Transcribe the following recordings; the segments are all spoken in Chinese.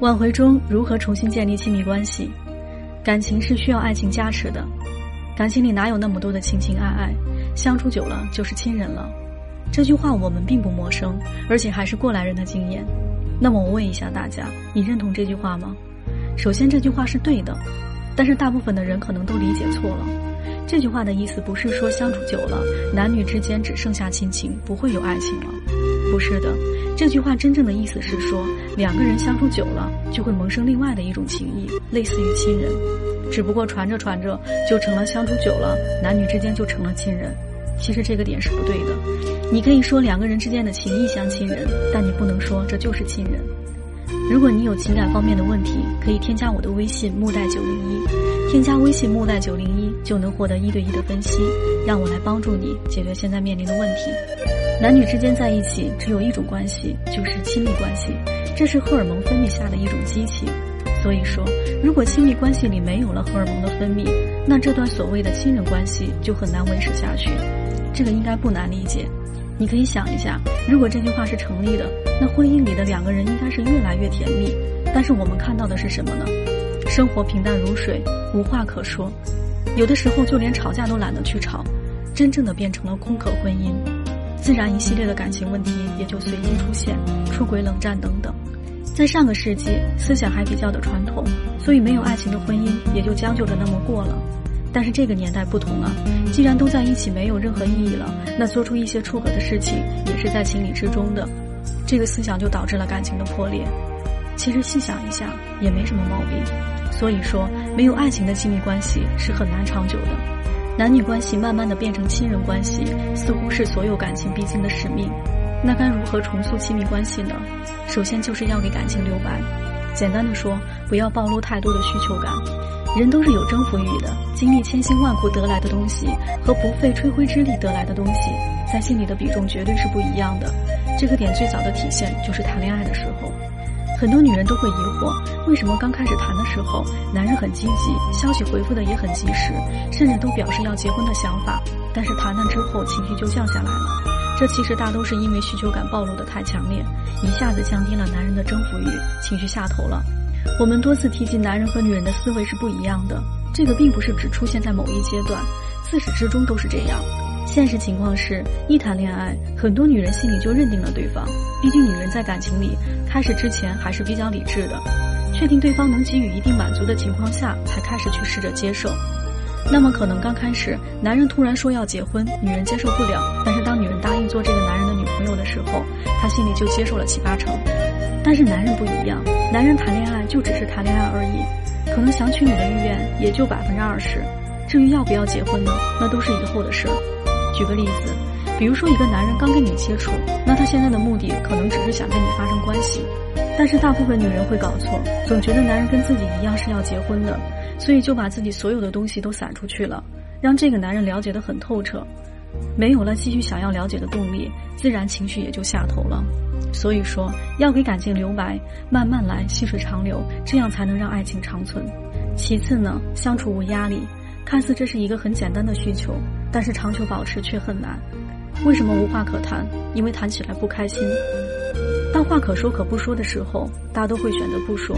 挽回中如何重新建立亲密关系？感情是需要爱情加持的，感情里哪有那么多的情情爱爱？相处久了就是亲人了。这句话我们并不陌生，而且还是过来人的经验。那么我问一下大家，你认同这句话吗？首先，这句话是对的，但是大部分的人可能都理解错了。这句话的意思不是说相处久了，男女之间只剩下亲情，不会有爱情了。不是的。这句话真正的意思是说，两个人相处久了，就会萌生另外的一种情谊，类似于亲人。只不过传着传着就成了相处久了，男女之间就成了亲人。其实这个点是不对的。你可以说两个人之间的情谊像亲人，但你不能说这就是亲人。如果你有情感方面的问题，可以添加我的微信木代九零一，添加微信木代九零一就能获得一对一的分析，让我来帮助你解决现在面临的问题。男女之间在一起只有一种关系，就是亲密关系，这是荷尔蒙分泌下的一种激情。所以说，如果亲密关系里没有了荷尔蒙的分泌，那这段所谓的亲人关系就很难维持下去。这个应该不难理解。你可以想一下，如果这句话是成立的，那婚姻里的两个人应该是越来越甜蜜。但是我们看到的是什么呢？生活平淡如水，无话可说，有的时候就连吵架都懒得去吵，真正的变成了空壳婚姻。自然，一系列的感情问题也就随机出现，出轨、冷战等等。在上个世纪，思想还比较的传统，所以没有爱情的婚姻也就将就着那么过了。但是这个年代不同了，既然都在一起没有任何意义了，那做出一些出格的事情也是在情理之中的。这个思想就导致了感情的破裂。其实细想一下，也没什么毛病。所以说，没有爱情的亲密关系是很难长久的。男女关系慢慢的变成亲人关系，似乎是所有感情必经的使命。那该如何重塑亲密关系呢？首先就是要给感情留白。简单的说，不要暴露太多的需求感。人都是有征服欲的，经历千辛万苦得来的东西，和不费吹灰之力得来的东西，在心里的比重绝对是不一样的。这个点最早的体现就是谈恋爱的时候。很多女人都会疑惑，为什么刚开始谈的时候，男人很积极，消息回复的也很及时，甚至都表示要结婚的想法，但是谈谈之后情绪就降下来了。这其实大都是因为需求感暴露的太强烈，一下子降低了男人的征服欲，情绪下头了。我们多次提及，男人和女人的思维是不一样的，这个并不是只出现在某一阶段，自始至终都是这样。现实情况是，一谈恋爱，很多女人心里就认定了对方。毕竟，女人在感情里开始之前还是比较理智的，确定对方能给予一定满足的情况下，才开始去试着接受。那么，可能刚开始，男人突然说要结婚，女人接受不了。但是，当女人答应做这个男人的女朋友的时候，她心里就接受了七八成。但是，男人不一样，男人谈恋爱就只是谈恋爱而已，可能想娶你的意愿也就百分之二十。至于要不要结婚呢，那都是以后的事。举个例子，比如说一个男人刚跟你接触，那他现在的目的可能只是想跟你发生关系，但是大部分女人会搞错，总觉得男人跟自己一样是要结婚的，所以就把自己所有的东西都散出去了，让这个男人了解的很透彻，没有了继续想要了解的动力，自然情绪也就下头了。所以说，要给感情留白，慢慢来，细水长流，这样才能让爱情长存。其次呢，相处无压力，看似这是一个很简单的需求。但是长久保持却很难，为什么无话可谈？因为谈起来不开心。当话可说可不说的时候，大都会选择不说。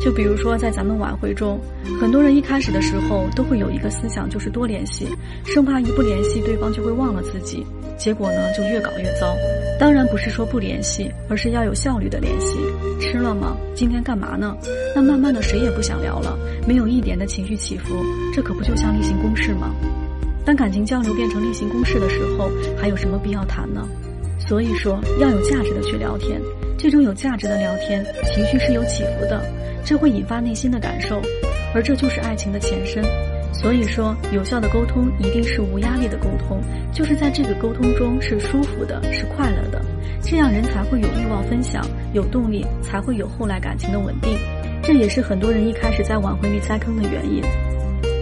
就比如说在咱们晚会中，很多人一开始的时候都会有一个思想，就是多联系，生怕一不联系对方就会忘了自己。结果呢，就越搞越糟。当然不是说不联系，而是要有效率的联系。吃了吗？今天干嘛呢？那慢慢的谁也不想聊了，没有一点的情绪起伏，这可不就像例行公事吗？当感情交流变成例行公事的时候，还有什么必要谈呢？所以说，要有价值的去聊天。这种有价值的聊天，情绪是有起伏的，这会引发内心的感受，而这就是爱情的前身。所以说，有效的沟通一定是无压力的沟通，就是在这个沟通中是舒服的，是快乐的，这样人才会有欲望分享，有动力，才会有后来感情的稳定。这也是很多人一开始在挽回里栽坑的原因。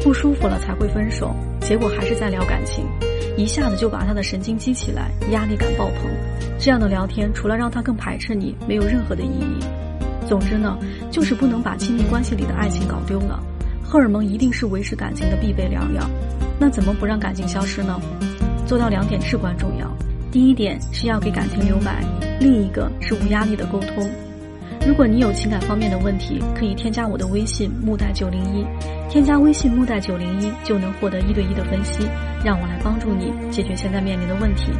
不舒服了才会分手，结果还是在聊感情，一下子就把他的神经激起来，压力感爆棚。这样的聊天除了让他更排斥你，没有任何的意义。总之呢，就是不能把亲密关系里的爱情搞丢了。荷尔蒙一定是维持感情的必备良药。那怎么不让感情消失呢？做到两点至关重要。第一点是要给感情留白，另一个是无压力的沟通。如果你有情感方面的问题，可以添加我的微信木代九零一，添加微信木代九零一就能获得一对一的分析，让我来帮助你解决现在面临的问题。